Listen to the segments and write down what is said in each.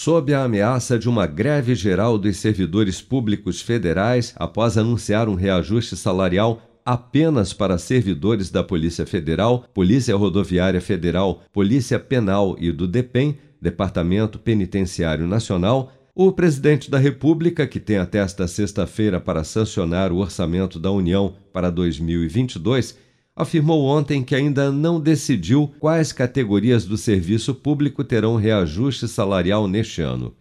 sob a ameaça de uma greve geral dos servidores públicos federais após anunciar um reajuste salarial apenas para servidores da Polícia Federal, Polícia Rodoviária Federal, Polícia Penal e do DEPEN, Departamento Penitenciário Nacional, o presidente da República, que tem até esta sexta-feira para sancionar o orçamento da União para 2022, afirmou ontem que ainda não decidiu quais categorias do serviço público terão reajuste salarial neste ano.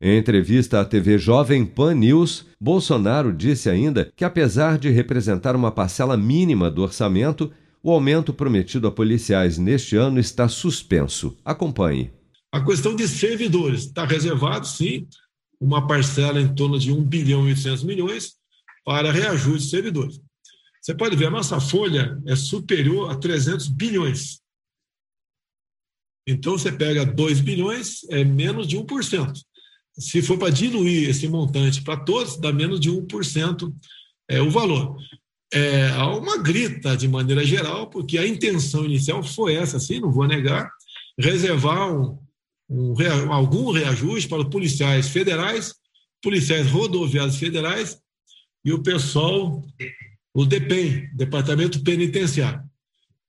Em entrevista à TV Jovem Pan News, Bolsonaro disse ainda que, apesar de representar uma parcela mínima do orçamento, o aumento prometido a policiais neste ano está suspenso. Acompanhe. A questão de servidores está reservado, sim, uma parcela em torno de 1 bilhão e 800 milhões para reajuste de servidores. Você pode ver, a nossa folha é superior a 300 bilhões. Então, você pega 2 bilhões, é menos de 1%. Se for para diluir esse montante para todos, dá menos de 1% é, o valor. É, há uma grita de maneira geral, porque a intenção inicial foi essa, sim, não vou negar, reservar um, um, algum reajuste para policiais federais, policiais rodoviários federais e o pessoal, o DEPEN, Departamento Penitenciário.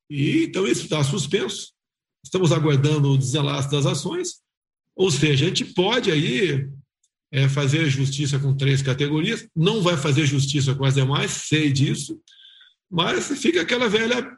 E, então, isso está suspenso. Estamos aguardando o desenlace das ações. Ou seja, a gente pode aí é, fazer justiça com três categorias, não vai fazer justiça com as demais, sei disso, mas fica aquela velha,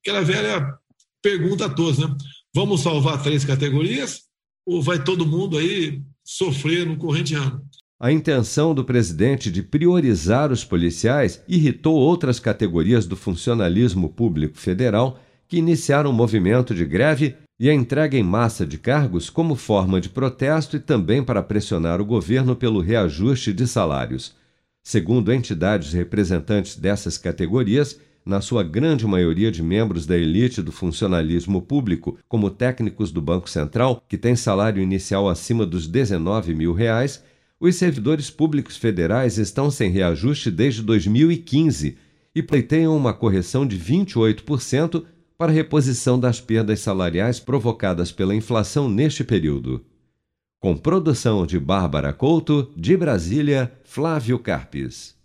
aquela velha pergunta a todos, né? Vamos salvar três categorias ou vai todo mundo aí sofrer no corrente ano? A intenção do presidente de priorizar os policiais irritou outras categorias do funcionalismo público federal que iniciaram um movimento de greve e a entrega em massa de cargos como forma de protesto e também para pressionar o governo pelo reajuste de salários. Segundo entidades representantes dessas categorias, na sua grande maioria de membros da elite do funcionalismo público, como técnicos do Banco Central, que tem salário inicial acima dos 19 mil reais, os servidores públicos federais estão sem reajuste desde 2015 e pleiteiam uma correção de 28% para reposição das perdas salariais provocadas pela inflação neste período. Com produção de Bárbara Couto, de Brasília, Flávio Carpes.